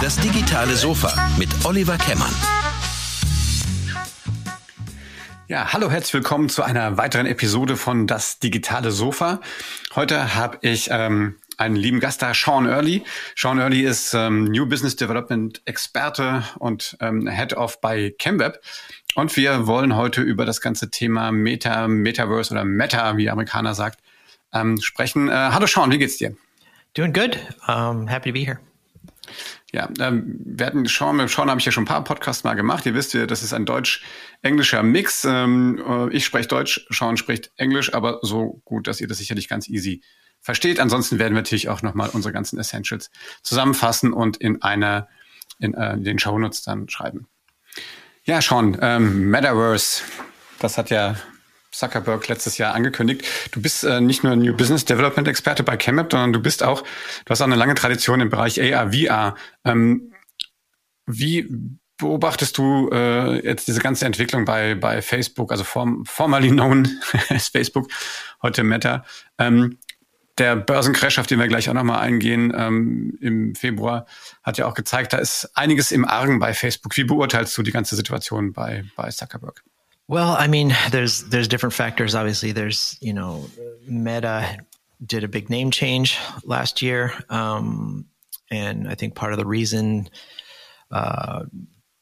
Das digitale Sofa mit Oliver Kemmern. Ja, hallo, herzlich willkommen zu einer weiteren Episode von Das digitale Sofa. Heute habe ich ähm, einen lieben Gast da, Sean Early. Sean Early ist ähm, New Business Development Experte und ähm, Head of bei ChemWeb. Und wir wollen heute über das ganze Thema Meta, Metaverse oder Meta, wie Amerikaner sagt, ähm, sprechen. Äh, hallo Sean, wie geht's dir? Doing good. Um, happy to be here. Ja, ähm, wir hatten Sean, mit Sean habe ich ja schon ein paar Podcasts mal gemacht. Ihr wisst ja, das ist ein deutsch-englischer Mix. Ähm, äh, ich spreche Deutsch, Sean spricht Englisch, aber so gut, dass ihr das sicherlich ganz easy versteht. Ansonsten werden wir natürlich auch nochmal unsere ganzen Essentials zusammenfassen und in einer in äh, den Shownotes dann schreiben. Ja, Sean, ähm, Metaverse, das hat ja Zuckerberg letztes Jahr angekündigt. Du bist äh, nicht nur New Business Development Experte bei ChemApp, sondern du bist auch, du hast auch eine lange Tradition im Bereich AR, VR. Ähm, wie beobachtest du äh, jetzt diese ganze Entwicklung bei, bei Facebook, also form, formerly known as Facebook, heute Meta? Ähm, der Börsencrash, auf den wir gleich auch nochmal eingehen, ähm, im Februar, hat ja auch gezeigt, da ist einiges im Argen bei Facebook. Wie beurteilst du die ganze Situation bei, bei Zuckerberg? Well, I mean, there's there's different factors. Obviously, there's you know, Meta did a big name change last year, um, and I think part of the reason, uh,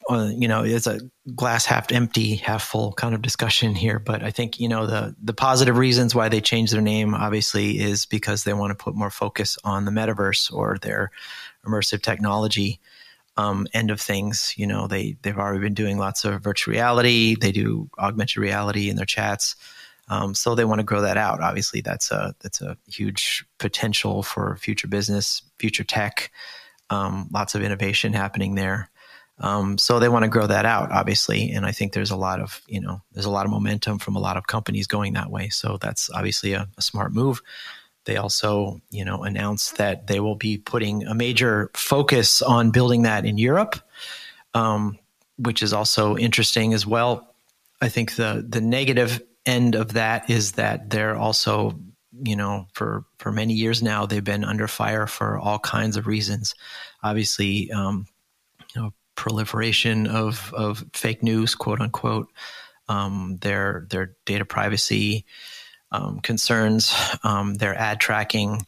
uh, you know, it's a glass half empty, half full kind of discussion here. But I think you know the the positive reasons why they changed their name obviously is because they want to put more focus on the metaverse or their immersive technology um, end of things. You know, they they've already been doing lots of virtual reality. They do augmented reality in their chats. Um, so they want to grow that out. Obviously, that's a that's a huge potential for future business, future tech. Um, lots of innovation happening there. Um, so they want to grow that out, obviously, and I think there's a lot of you know there's a lot of momentum from a lot of companies going that way. So that's obviously a, a smart move. They also, you know, announced that they will be putting a major focus on building that in Europe, um, which is also interesting as well. I think the the negative end of that is that they're also, you know, for for many years now they've been under fire for all kinds of reasons. Obviously, um, you know, proliferation of of fake news, quote unquote. Um, their their data privacy um, concerns, um, their ad tracking,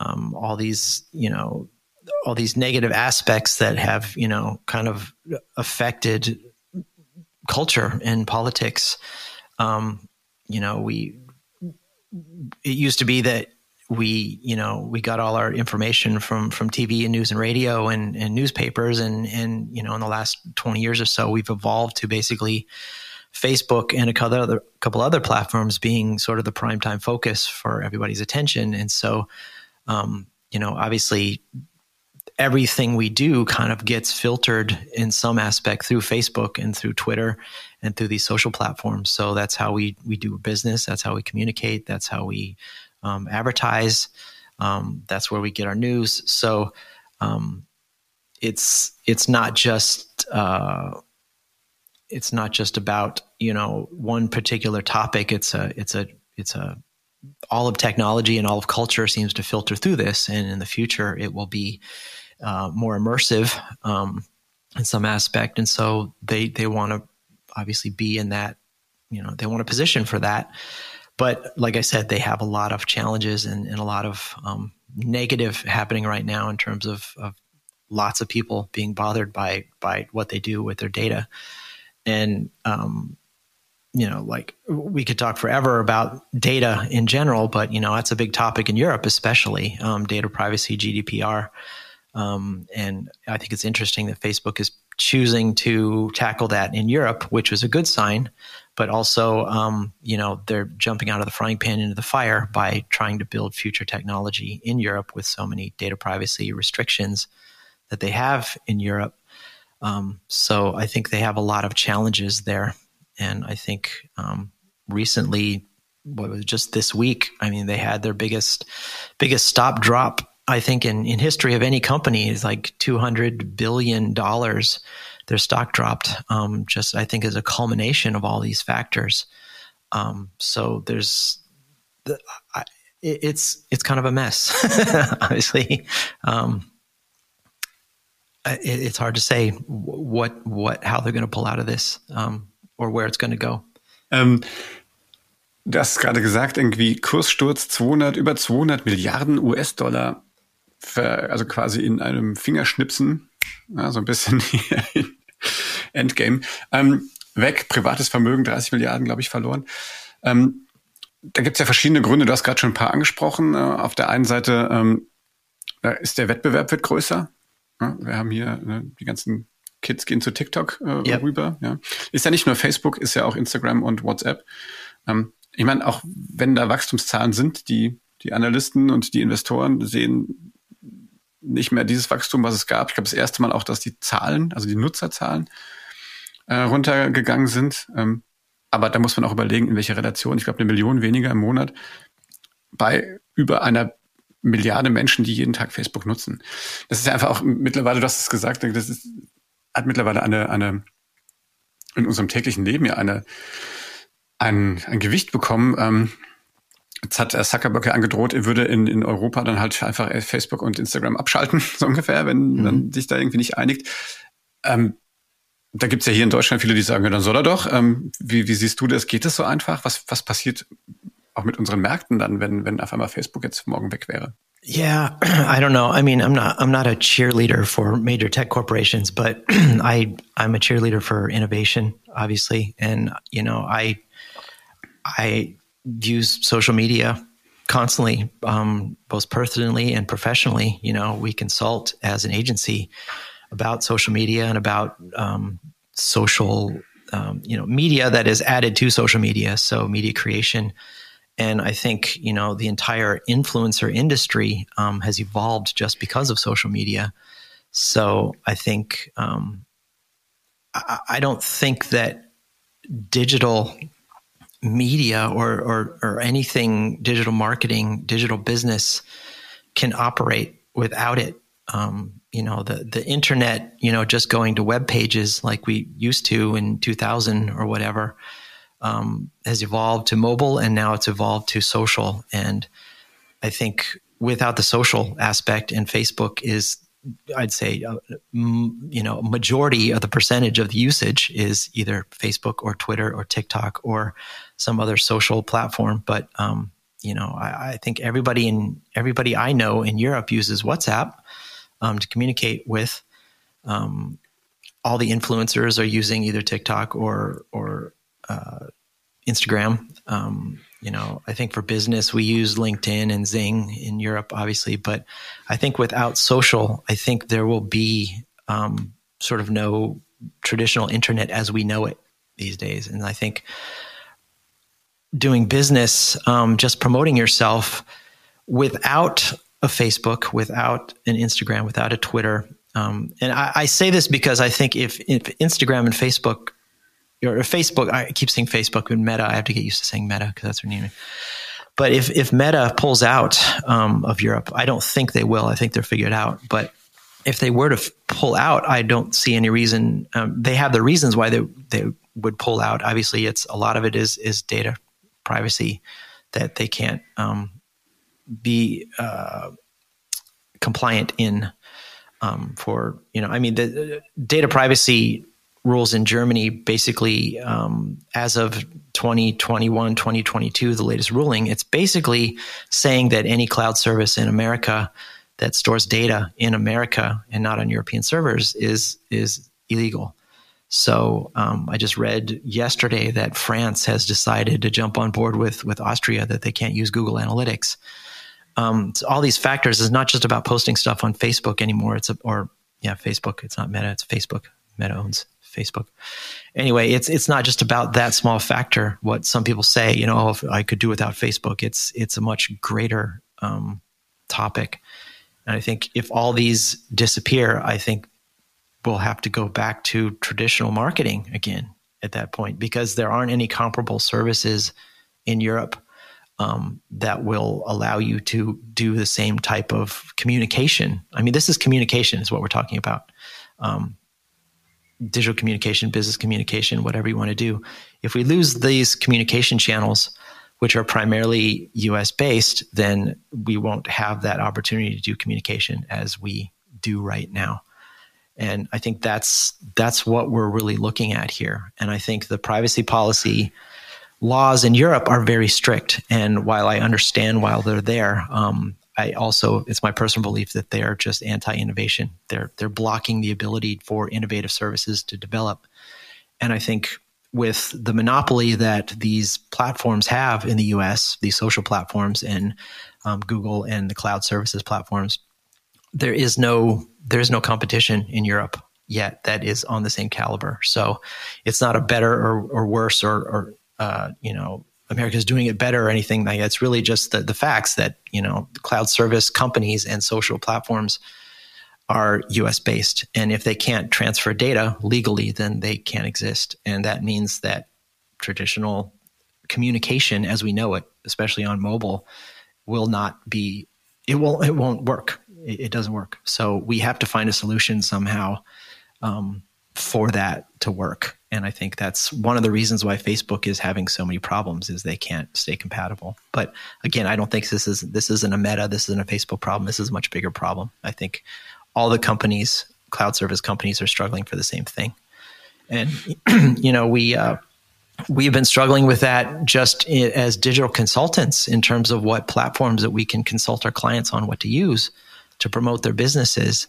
um, all these, you know, all these negative aspects that have, you know, kind of affected culture and politics. Um, you know, we, it used to be that we, you know, we got all our information from, from TV and news and radio and, and newspapers. And, and, you know, in the last 20 years or so, we've evolved to basically, Facebook and a couple other couple other platforms being sort of the prime time focus for everybody's attention. And so, um, you know, obviously, everything we do kind of gets filtered in some aspect through Facebook and through Twitter and through these social platforms. So that's how we we do business. That's how we communicate. That's how we um, advertise. Um, that's where we get our news. So um, it's it's not just uh, it's not just about you know one particular topic. It's a it's a it's a all of technology and all of culture seems to filter through this, and in the future it will be uh, more immersive um, in some aspect. And so they they want to obviously be in that you know they want a position for that. But like I said, they have a lot of challenges and, and a lot of um, negative happening right now in terms of, of lots of people being bothered by by what they do with their data and um, you know, like we could talk forever about data in general, but you know, that's a big topic in Europe, especially um, data privacy, GDPR. Um, and I think it's interesting that Facebook is choosing to tackle that in Europe, which was a good sign. But also, um, you know, they're jumping out of the frying pan into the fire by trying to build future technology in Europe with so many data privacy restrictions that they have in Europe. Um, so I think they have a lot of challenges there. And I think um, recently, what was just this week? I mean, they had their biggest biggest stop drop. I think in, in history of any company is like two hundred billion dollars. Their stock dropped. Um, just I think as a culmination of all these factors. Um, so there's, the, I, it, it's it's kind of a mess, obviously. Um, it's hard to say what what how they're going to pull out of this um, or where it's going to go. Um, du hast gerade gesagt, irgendwie Kurssturz 200 über 200 Milliarden US-Dollar, also quasi in einem Fingerschnipsen, ja, so ein bisschen Endgame. Ähm, weg, privates Vermögen, 30 Milliarden, glaube ich, verloren. Ähm, da gibt es ja verschiedene Gründe, du hast gerade schon ein paar angesprochen. Äh, auf der einen Seite ähm, ist der Wettbewerb wird größer. Wir haben hier ne, die ganzen Kids gehen zu TikTok äh, yep. rüber. Ja. Ist ja nicht nur Facebook, ist ja auch Instagram und WhatsApp. Ähm, ich meine, auch wenn da Wachstumszahlen sind, die, die Analysten und die Investoren sehen nicht mehr dieses Wachstum, was es gab. Ich glaube, das erste Mal auch, dass die Zahlen, also die Nutzerzahlen, äh, runtergegangen sind. Ähm, aber da muss man auch überlegen, in welcher Relation. Ich glaube, eine Million weniger im Monat bei über einer Milliarde Menschen, die jeden Tag Facebook nutzen. Das ist ja einfach auch mittlerweile, du hast es gesagt, das ist, hat mittlerweile eine, eine, in unserem täglichen Leben ja eine, ein, ein Gewicht bekommen. Ähm, Jetzt hat Zuckerberg ja angedroht, er würde in, in Europa dann halt einfach Facebook und Instagram abschalten, so ungefähr, wenn mhm. man sich da irgendwie nicht einigt. Ähm, da gibt's ja hier in Deutschland viele, die sagen, ja, dann soll er doch. Ähm, wie, wie siehst du das? Geht das so einfach? Was, was passiert auch mit unseren Märkten dann, wenn, wenn auf einmal Facebook jetzt morgen weg wäre? Yeah, I don't know. I mean, I'm not I'm not a cheerleader for major tech corporations, but I I'm a cheerleader for innovation, obviously. And you know, I I use social media constantly, um, both personally and professionally. You know, we consult as an agency about social media and about um, social, um, you know, media that is added to social media. So media creation. And I think, you know, the entire influencer industry um, has evolved just because of social media. So I think, um, I, I don't think that digital media or, or, or anything digital marketing, digital business can operate without it. Um, you know the the internet you know just going to web pages like we used to in 2000 or whatever um, has evolved to mobile and now it's evolved to social and i think without the social aspect and facebook is i'd say uh, m- you know majority of the percentage of the usage is either facebook or twitter or tiktok or some other social platform but um, you know I, I think everybody in everybody i know in europe uses whatsapp um, to communicate with. Um, all the influencers are using either TikTok or or uh, Instagram. Um, you know, I think for business we use LinkedIn and Xing in Europe, obviously, but I think without social, I think there will be um, sort of no traditional internet as we know it these days. And I think doing business, um, just promoting yourself without a Facebook, without an Instagram, without a Twitter. Um, and I, I, say this because I think if, if Instagram and Facebook, or Facebook, I keep saying Facebook and Meta, I have to get used to saying Meta because that's her name. But if, if Meta pulls out um, of Europe, I don't think they will. I think they're figured out. But if they were to f- pull out, I don't see any reason. Um, they have the reasons why they they would pull out. Obviously, it's a lot of it is is data privacy that they can't um, be uh, compliant in um, for you know i mean the data privacy rules in germany basically um, as of 2021 2022 the latest ruling it's basically saying that any cloud service in america that stores data in america and not on european servers is is illegal so um, I just read yesterday that France has decided to jump on board with with Austria that they can't use Google Analytics um, so all these factors is not just about posting stuff on Facebook anymore. It's a, or yeah, Facebook. It's not Meta. It's Facebook. Meta owns Facebook. Anyway, it's it's not just about that small factor. What some people say, you know, oh, if I could do without Facebook. It's it's a much greater um, topic. And I think if all these disappear, I think we'll have to go back to traditional marketing again at that point because there aren't any comparable services in Europe um, that will allow you to do the same type of communication. I mean, this is communication, is what we're talking about. Um, digital communication, business communication, whatever you want to do. If we lose these communication channels, which are primarily US based, then we won't have that opportunity to do communication as we do right now. And I think that's that's what we're really looking at here. And I think the privacy policy laws in Europe are very strict. And while I understand while they're there, um, I also it's my personal belief that they are just anti-innovation. They're they're blocking the ability for innovative services to develop. And I think with the monopoly that these platforms have in the US, these social platforms and um, Google and the cloud services platforms, there is no there is no competition in Europe yet that is on the same caliber. So it's not a better or, or worse or, or uh, you know America's doing it better or anything like. It's really just the, the facts that you know cloud service companies and social platforms are US based. And if they can't transfer data legally, then they can't exist. And that means that traditional communication as we know it, especially on mobile, will not be it won't it won't work. It, it doesn't work. So we have to find a solution somehow um, for that to work. And I think that's one of the reasons why Facebook is having so many problems is they can't stay compatible. But again, I don't think this is this isn't a meta, this isn't a Facebook problem. This is a much bigger problem. I think all the companies, cloud service companies, are struggling for the same thing. And you know, we uh, we've been struggling with that just as digital consultants in terms of what platforms that we can consult our clients on what to use to promote their businesses.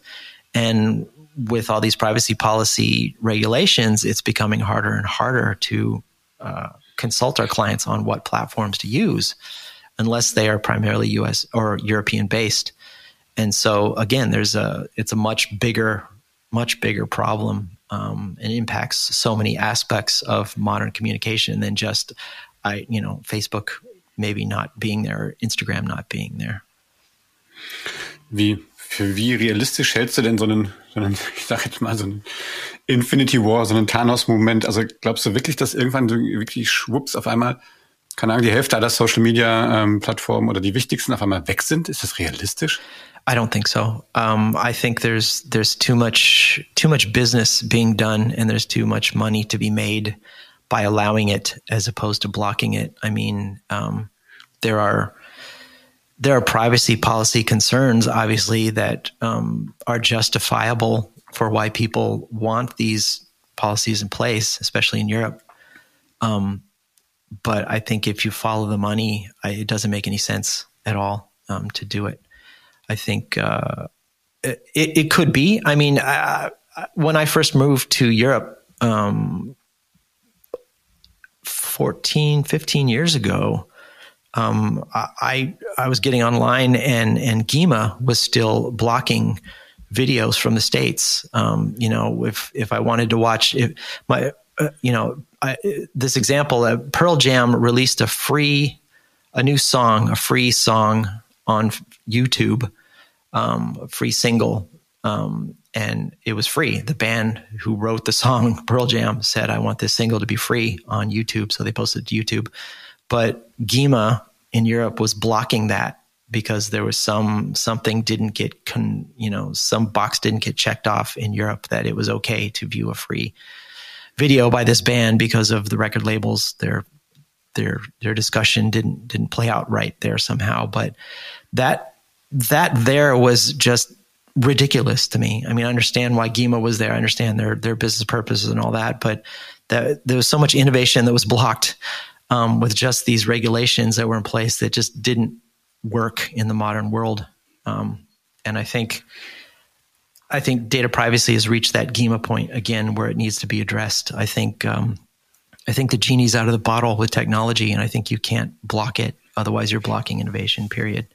And with all these privacy policy regulations, it's becoming harder and harder to uh, consult our clients on what platforms to use unless they are primarily US or European based. And so again, there's a it's a much bigger, much bigger problem, um, and impacts so many aspects of modern communication than just, I you know, Facebook maybe not being there, Instagram not being there. Wie für wie realistisch hältst du denn so einen, so einen ich sag jetzt mal so einen Infinity War, so einen Thanos-Moment? Also glaubst du wirklich, dass irgendwann so wirklich schwupps auf einmal keine Ahnung, die Hälfte aller Social Media ähm, Plattformen oder die wichtigsten auf einmal weg sind? Ist das realistisch? I don't think so. Um, I think there's there's too much too much business being done, and there's too much money to be made by allowing it as opposed to blocking it. I mean, um, there are there are privacy policy concerns, obviously, that um, are justifiable for why people want these policies in place, especially in Europe. Um, but I think if you follow the money, I, it doesn't make any sense at all um, to do it. I think uh, it, it, could be. I mean, I, when I first moved to Europe um, 14, 15 years ago, um, I I was getting online and and GEMA was still blocking videos from the states. Um, you know, if if I wanted to watch if my uh, you know I, this example, uh, Pearl Jam released a free a new song, a free song on YouTube, um, a free single, um, and it was free. The band who wrote the song, Pearl Jam, said, "I want this single to be free on YouTube," so they posted to YouTube. But GEMA in Europe was blocking that because there was some something didn't get con, you know some box didn't get checked off in Europe that it was okay to view a free video by this band because of the record labels their their their discussion didn't didn't play out right there somehow but that that there was just ridiculous to me. I mean, I understand why gema was there. I understand their their business purposes and all that, but that there was so much innovation that was blocked um, with just these regulations that were in place that just didn't work in the modern world. Um, and I think I think data privacy has reached that GEMA point again where it needs to be addressed. I think um, I think the genie's out of the bottle with technology, and I think you can't block it. Otherwise, you're blocking innovation. Period.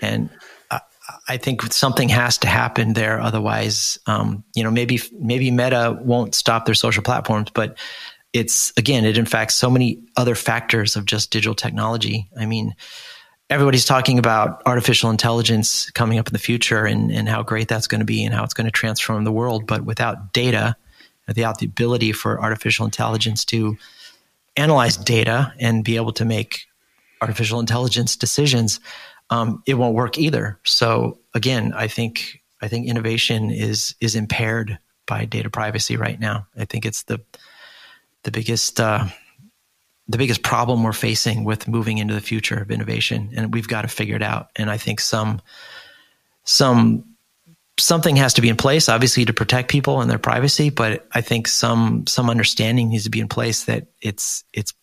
And I, I think something has to happen there. Otherwise, um, you know, maybe maybe Meta won't stop their social platforms, but it's again, it in fact so many other factors of just digital technology. I mean, everybody's talking about artificial intelligence coming up in the future and, and how great that's going to be and how it's going to transform the world. But without data, without the ability for artificial intelligence to analyze data and be able to make artificial intelligence decisions, um, it won't work either. So again, I think I think innovation is is impaired by data privacy right now. I think it's the the biggest uh, the biggest problem we're facing with moving into the future of innovation, and we've got to figure it out. And I think some some something has to be in place, obviously, to protect people and their privacy. But I think some some understanding needs to be in place that it's it's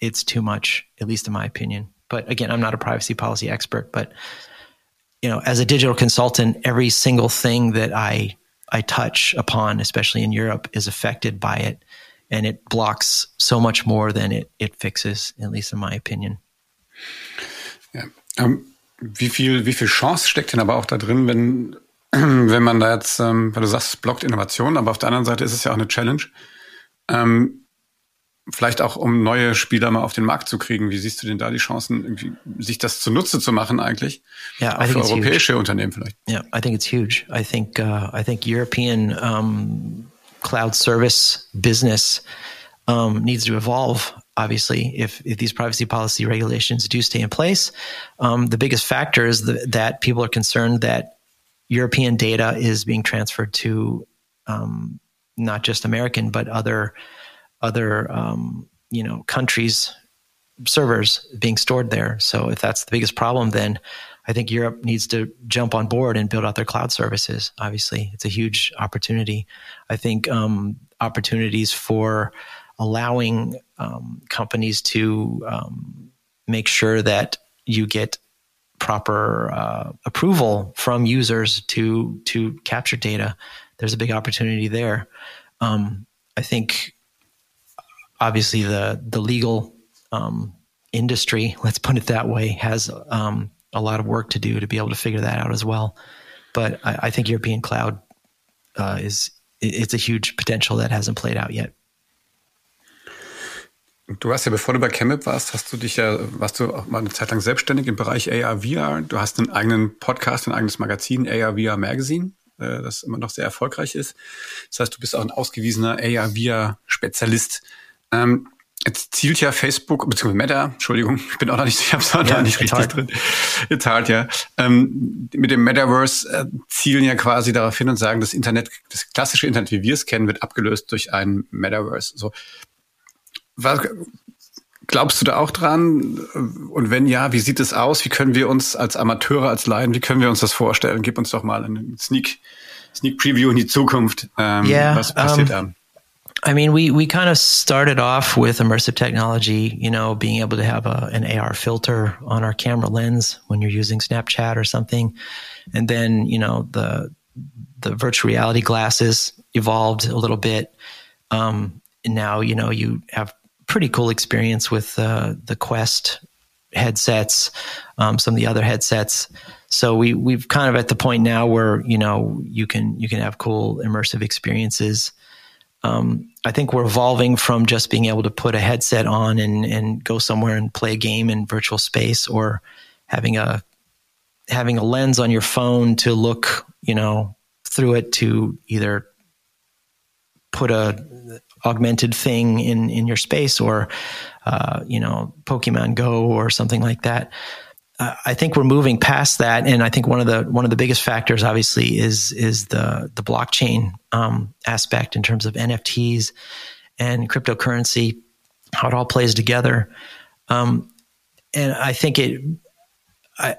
it's too much, at least in my opinion. But again, I'm not a privacy policy expert, but you know, as a digital consultant, every single thing that I I touch upon, especially in Europe, is affected by it, and it blocks so much more than it it fixes, at least in my opinion. Ja. Um, wie viel wie viel Chance steckt denn aber auch da drin, wenn wenn man da jetzt, ähm, weil du sagst, es blockt Innovation, aber auf der anderen Seite ist es ja auch eine Challenge. Ähm, vielleicht auch, um neue Spieler mal auf den Markt zu kriegen. Wie siehst du denn da die Chancen, sich das zunutze zu machen eigentlich? Ja, auch für europäische huge. Unternehmen vielleicht. Yeah, I think it's huge. I think uh, I think European um, cloud service business um, needs to evolve. Obviously, if, if these privacy policy regulations do stay in place, um, the biggest factor is the, that people are concerned that European data is being transferred to um, not just American but other other um, you know countries servers being stored there. So if that's the biggest problem, then I think Europe needs to jump on board and build out their cloud services. Obviously, it's a huge opportunity. I think um, opportunities for allowing um, companies to um, make sure that you get proper uh, approval from users to to capture data. There's a big opportunity there. Um, I think obviously the the legal um, industry, let's put it that way, has um, a lot of work to do to be able to figure that out as well. But I, I think European cloud uh, is it's a huge potential that hasn't played out yet. Du hast ja, bevor du bei Chemip warst, hast du dich ja, warst du auch mal eine Zeit lang selbstständig im Bereich AR, VR. Du hast einen eigenen Podcast, ein eigenes Magazin, AR, VR Magazine, äh, das immer noch sehr erfolgreich ist. Das heißt, du bist auch ein ausgewiesener AR, VR Spezialist. Ähm, jetzt zielt ja Facebook, beziehungsweise Meta, Entschuldigung, ich bin auch noch nicht, ich hab's auch noch ja, nicht richtig hart. drin. Jetzt halt, ja. Ähm, mit dem Metaverse äh, zielen ja quasi darauf hin und sagen, das Internet, das klassische Internet, wie wir es kennen, wird abgelöst durch ein Metaverse. So. Was, glaubst du da auch dran? Und wenn ja, wie sieht es aus? Wie können wir uns als Amateure, als Laien, wie können wir uns das vorstellen? Gib uns doch mal einen Sneak, Sneak Preview in die Zukunft. Ähm, yeah, was passiert um, da? I mean, we we kind of started off with immersive technology, you know, being able to have a, an AR filter on our camera lens when you're using Snapchat or something, and then you know the the virtual reality glasses evolved a little bit. Um, and now you know you have pretty cool experience with uh, the Quest headsets, um, some of the other headsets. So we we've kind of at the point now where you know you can you can have cool immersive experiences um, I think we're evolving from just being able to put a headset on and, and go somewhere and play a game in virtual space or having a having a lens on your phone to look, you know, through it to either put a augmented thing in in your space or uh, you know Pokemon Go or something like that. I think we're moving past that, and I think one of the one of the biggest factors, obviously, is is the the blockchain um, aspect in terms of NFTs and cryptocurrency, how it all plays together. Um, and I think it, I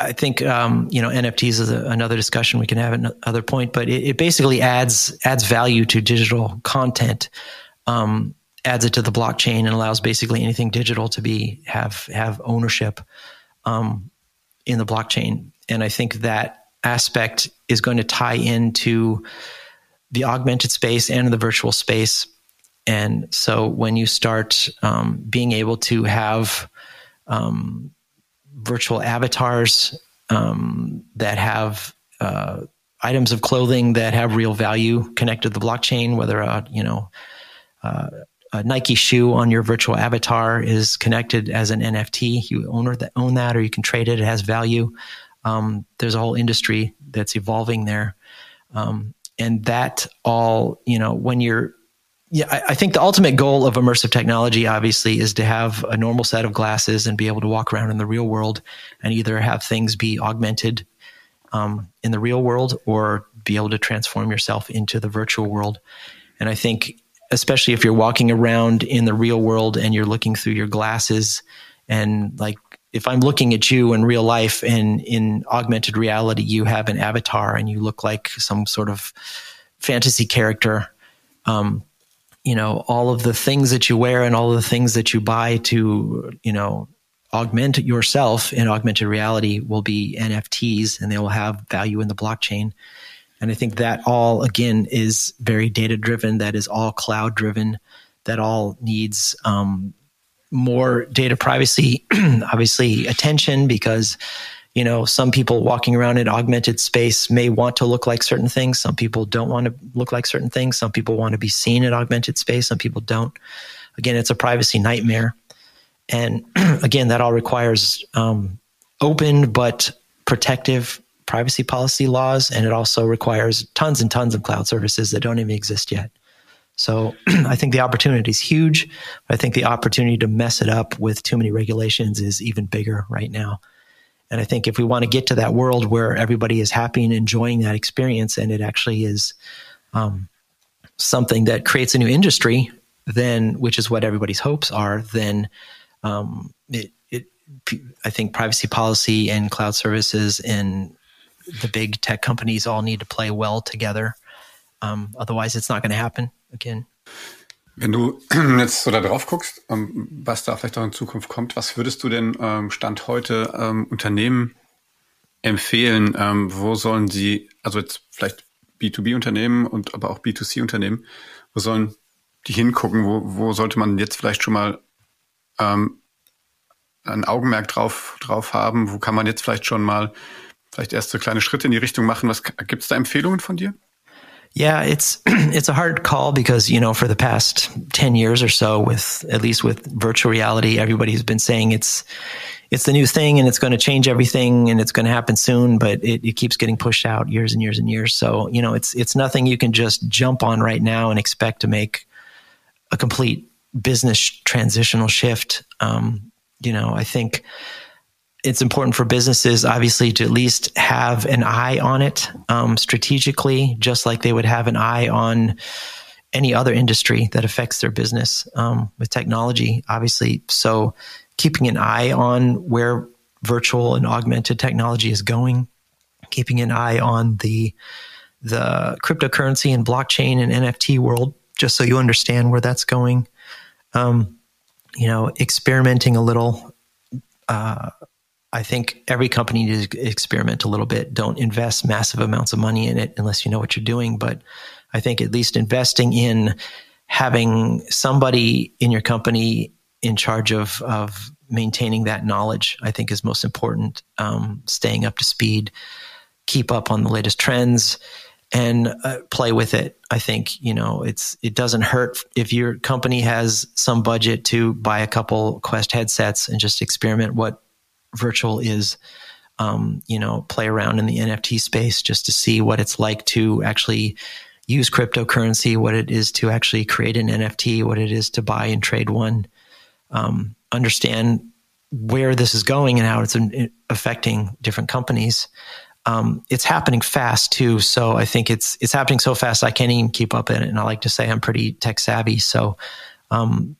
I think um, you know NFTs is a, another discussion we can have at another point, but it, it basically adds adds value to digital content. Um, adds it to the blockchain and allows basically anything digital to be have have ownership um, in the blockchain. And I think that aspect is going to tie into the augmented space and the virtual space. And so when you start um, being able to have um, virtual avatars um, that have uh, items of clothing that have real value connected to the blockchain, whether a you know uh, a Nike shoe on your virtual avatar is connected as an NFT. You own that, own that, or you can trade it. It has value. Um, there's a whole industry that's evolving there, um, and that all you know when you're. Yeah, I, I, think the ultimate goal of immersive technology, obviously, is to have a normal set of glasses and be able to walk around in the real world, and either have things be augmented um, in the real world or be able to transform yourself into the virtual world. And I think especially if you're walking around in the real world and you're looking through your glasses and like if I'm looking at you in real life and in augmented reality, you have an avatar and you look like some sort of fantasy character. Um, you know, all of the things that you wear and all of the things that you buy to, you know, augment yourself in augmented reality will be NFTs and they will have value in the blockchain. And I think that all, again, is very data driven, that is all cloud driven, that all needs um, more data privacy, obviously, attention because you know some people walking around in augmented space may want to look like certain things. Some people don't want to look like certain things. Some people want to be seen in augmented space. Some people don't. Again it's a privacy nightmare. And again that all requires um, open but protective privacy policy laws, and it also requires tons and tons of cloud services that don't even exist yet. So I think the opportunity is huge. I think the opportunity to mess it up with too many regulations is even bigger right now. And I think if we want to get to that world where everybody is happy and enjoying that experience, and it actually is um, something that creates a new industry, then which is what everybody's hopes are, then um, it, it, I think privacy policy and cloud services and the big tech companies all need to play well together. Um, otherwise, it's not going to happen again. Wenn du jetzt so da drauf guckst, ähm, was da vielleicht auch in Zukunft kommt, was würdest du denn ähm, Stand heute ähm, Unternehmen empfehlen? wo sollen sie, also jetzt vielleicht B2B-Unternehmen und aber auch B2C-Unternehmen, wo sollen die hingucken? Wo, wo sollte man jetzt vielleicht schon mal ein Augenmerk drauf, drauf haben? Wo kann man jetzt vielleicht schon mal vielleicht kleine Schritte in die Richtung machen. Was gibt es da Empfehlungen von dir? Yeah, it's it's a hard call because you know for the past ten years or so, with at least with virtual reality, everybody's been saying it's it's the new thing and it's going to change everything and it's going to happen soon, but it, it keeps getting pushed out years and years and years. So you know, it's it's nothing you can just jump on right now and expect to make a complete business transitional shift. Um, you know, I think it's important for businesses, obviously, to at least have an eye on it um, strategically, just like they would have an eye on any other industry that affects their business um, with technology, obviously. So, keeping an eye on where virtual and augmented technology is going, keeping an eye on the the cryptocurrency and blockchain and NFT world, just so you understand where that's going. Um, you know, experimenting a little. Uh, I think every company needs to experiment a little bit. Don't invest massive amounts of money in it unless you know what you're doing. But I think at least investing in having somebody in your company in charge of of maintaining that knowledge, I think is most important. Um, staying up to speed, keep up on the latest trends, and uh, play with it. I think you know it's it doesn't hurt if your company has some budget to buy a couple Quest headsets and just experiment what virtual is um, you know play around in the nft space just to see what it's like to actually use cryptocurrency what it is to actually create an nft what it is to buy and trade one. Um, understand where this is going and how it's affecting different companies. Um, it's happening fast too so i think it's it's happening so fast i can't even keep up in it and i like to say i'm pretty tech savvy so um,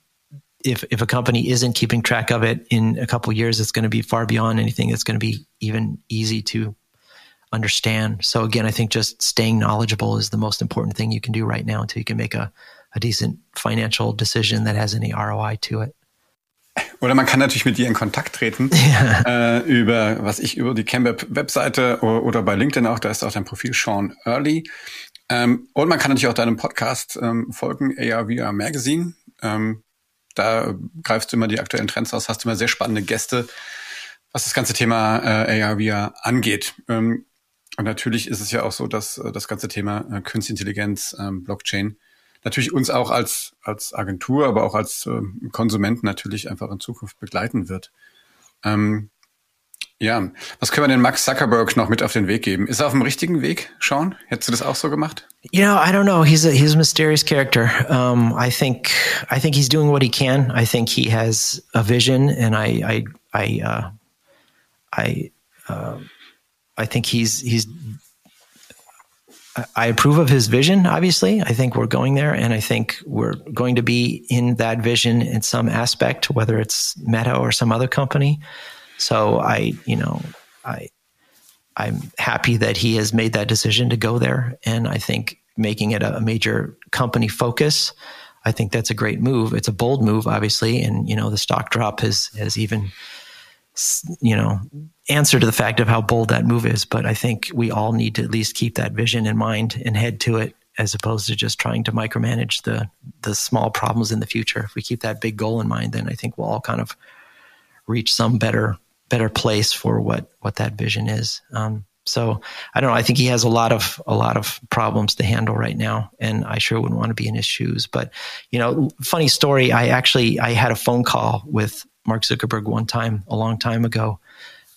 if if a company isn't keeping track of it in a couple years, it's going to be far beyond anything that's going to be even easy to understand. So again, I think just staying knowledgeable is the most important thing you can do right now until you can make a, a decent financial decision that has any ROI to it. Oder man kann natürlich mit dir in Kontakt treten ja. äh, über, was ich, über die Kemweb-Webseite oder, oder, bei LinkedIn auch, da ist auch dein Profil Sean Earley. Ähm, und man kann natürlich auch deinem Podcast ähm, folgen, ARVR Magazine. Ähm, da greifst du immer die aktuellen Trends aus, hast immer sehr spannende Gäste, was das ganze Thema äh, AR, VR angeht. Ähm, und natürlich ist es ja auch so, dass äh, das ganze Thema äh, Künstliche Intelligenz, ähm, Blockchain natürlich uns auch als, als Agentur, aber auch als äh, Konsumenten natürlich einfach in Zukunft begleiten wird. Ähm, ja, was können wir denn Max Zuckerberg noch mit auf den Weg geben? Ist er auf dem richtigen Weg, Sean? Hättest du das auch so gemacht? You know, I don't know. He's a he's a mysterious character. Um, I think I think he's doing what he can. I think he has a vision, and I I I uh, I uh, I think he's he's I approve of his vision. Obviously, I think we're going there, and I think we're going to be in that vision in some aspect, whether it's Meta or some other company. So I, you know, I, I'm happy that he has made that decision to go there, and I think making it a major company focus. I think that's a great move. It's a bold move, obviously, and you know the stock drop has has even you know answer to the fact of how bold that move is. But I think we all need to at least keep that vision in mind and head to it, as opposed to just trying to micromanage the the small problems in the future. If we keep that big goal in mind, then I think we'll all kind of reach some better better place for what what that vision is. Um, so I don't know. I think he has a lot of a lot of problems to handle right now, and I sure wouldn't want to be in his shoes. But you know, funny story. I actually I had a phone call with Mark Zuckerberg one time a long time ago.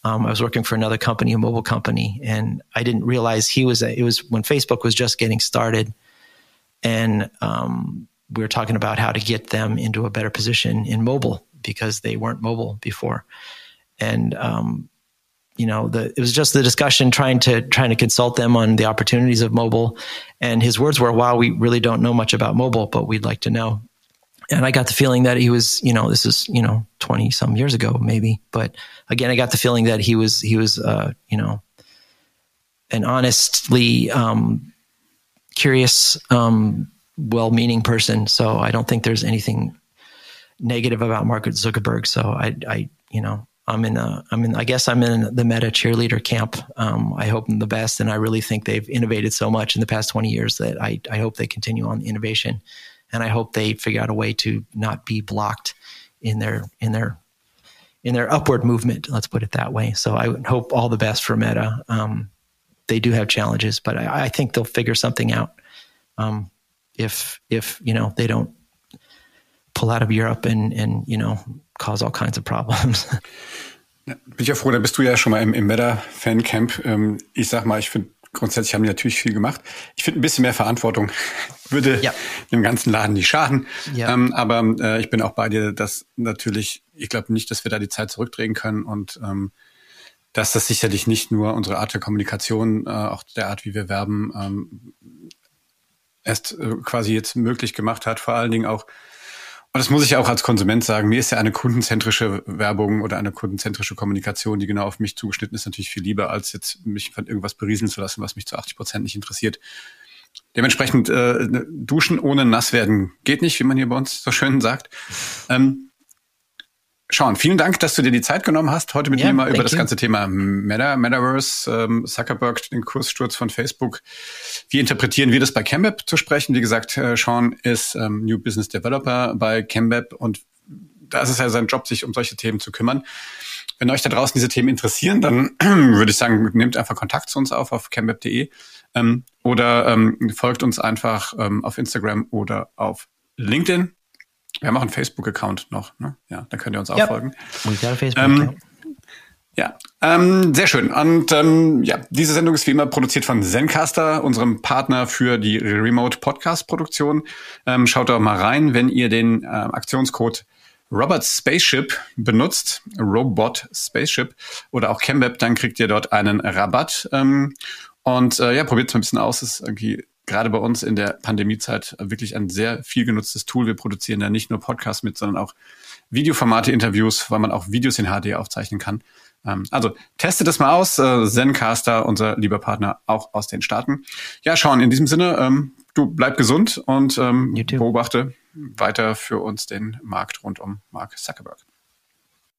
Um, I was working for another company, a mobile company, and I didn't realize he was. A, it was when Facebook was just getting started, and um, we were talking about how to get them into a better position in mobile because they weren't mobile before, and um, you know, the, it was just the discussion trying to trying to consult them on the opportunities of mobile. And his words were, "Wow, we really don't know much about mobile, but we'd like to know." And I got the feeling that he was, you know, this is you know twenty some years ago, maybe. But again, I got the feeling that he was he was, uh, you know, an honestly um, curious, um, well-meaning person. So I don't think there's anything negative about Mark Zuckerberg. So I, I, you know, I'm in a, I'm in, I guess I'm in the meta cheerleader camp. Um, I hope them the best. And I really think they've innovated so much in the past 20 years that I, I hope they continue on the innovation. And I hope they figure out a way to not be blocked in their, in their, in their upward movement. Let's put it that way. So I would hope all the best for Meta. Um, they do have challenges, but I, I, think they'll figure something out. Um, if, if, you know, they don't pull out of Europe and, and, you know, cause all kinds of problems. Bin ich ja froh, da bist du ja schon mal im, im Meta-Fan-Camp. Ähm, ich sag mal, ich finde, grundsätzlich haben die natürlich viel gemacht. Ich finde, ein bisschen mehr Verantwortung würde ja. dem ganzen Laden nicht schaden. Ja. Ähm, aber äh, ich bin auch bei dir, dass natürlich, ich glaube nicht, dass wir da die Zeit zurückdrehen können und ähm, dass das sicherlich nicht nur unsere Art der Kommunikation, äh, auch der Art, wie wir werben, ähm, erst äh, quasi jetzt möglich gemacht hat, vor allen Dingen auch und das muss ich auch als Konsument sagen. Mir ist ja eine kundenzentrische Werbung oder eine kundenzentrische Kommunikation, die genau auf mich zugeschnitten ist, natürlich viel lieber, als jetzt mich von irgendwas berieseln zu lassen, was mich zu 80 Prozent nicht interessiert. Dementsprechend äh, duschen ohne nass werden geht nicht, wie man hier bei uns so schön sagt. Ähm, Sean, vielen Dank, dass du dir die Zeit genommen hast, heute mit yeah, mir mal über das you. ganze Thema Meta, Metaverse, ähm, Zuckerberg, den Kurssturz von Facebook. Wie interpretieren wir das bei Cambep zu sprechen? Wie gesagt, äh, Sean ist ähm, New Business Developer bei Cambep und da ist es ja sein Job, sich um solche Themen zu kümmern. Wenn euch da draußen diese Themen interessieren, dann würde ich sagen, nehmt einfach Kontakt zu uns auf auf cambep.de ähm, oder ähm, folgt uns einfach ähm, auf Instagram oder auf LinkedIn. Wir haben auch einen Facebook-Account noch, ne? Ja, da könnt ihr uns auch yep. folgen. Ähm, ja, ähm, sehr schön. Und ähm, ja, diese Sendung ist wie immer produziert von Zencaster, unserem Partner für die Remote Podcast Produktion. Ähm, schaut doch mal rein, wenn ihr den äh, Aktionscode Robert Spaceship benutzt, Robot Spaceship oder auch Chemweb, dann kriegt ihr dort einen Rabatt. Ähm, und äh, ja, probiert es mal ein bisschen aus. Es ist irgendwie gerade bei uns in der Pandemiezeit wirklich ein sehr viel genutztes Tool. Wir produzieren da nicht nur Podcasts mit, sondern auch Videoformate, Interviews, weil man auch Videos in HD aufzeichnen kann. Ähm, also testet das mal aus. Äh, Zencaster, unser lieber Partner, auch aus den Staaten. Ja, schauen. In diesem Sinne, ähm, du bleib gesund und ähm, beobachte weiter für uns den Markt rund um Mark Zuckerberg.